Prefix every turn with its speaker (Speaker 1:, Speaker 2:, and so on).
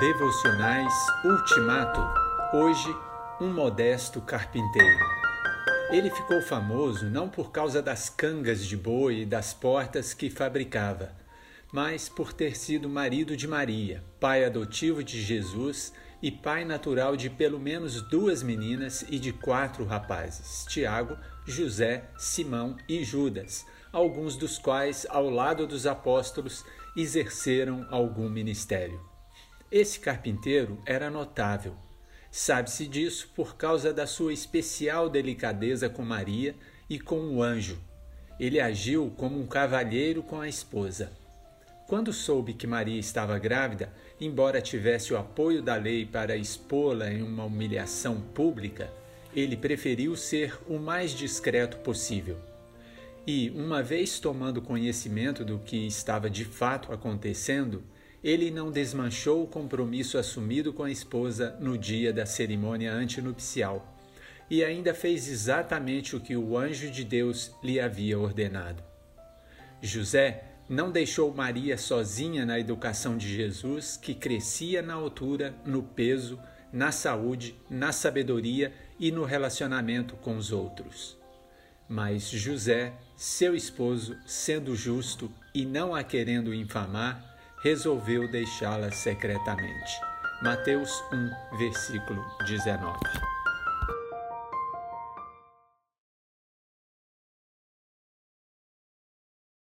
Speaker 1: Devocionais Ultimato. Hoje, um modesto carpinteiro. Ele ficou famoso não por causa das cangas de boi e das portas que fabricava, mas por ter sido marido de Maria, pai adotivo de Jesus e pai natural de pelo menos duas meninas e de quatro rapazes: Tiago, José, Simão e Judas, alguns dos quais, ao lado dos apóstolos, exerceram algum ministério. Esse carpinteiro era notável. Sabe-se disso por causa da sua especial delicadeza com Maria e com o anjo. Ele agiu como um cavalheiro com a esposa. Quando soube que Maria estava grávida, embora tivesse o apoio da lei para expô-la em uma humilhação pública, ele preferiu ser o mais discreto possível. E, uma vez tomando conhecimento do que estava de fato acontecendo, ele não desmanchou o compromisso assumido com a esposa no dia da cerimônia antinupcial e ainda fez exatamente o que o anjo de Deus lhe havia ordenado. José não deixou Maria sozinha na educação de Jesus, que crescia na altura, no peso, na saúde, na sabedoria e no relacionamento com os outros. Mas José, seu esposo, sendo justo e não a querendo infamar, resolveu deixá-la secretamente. Mateus 1, versículo 19.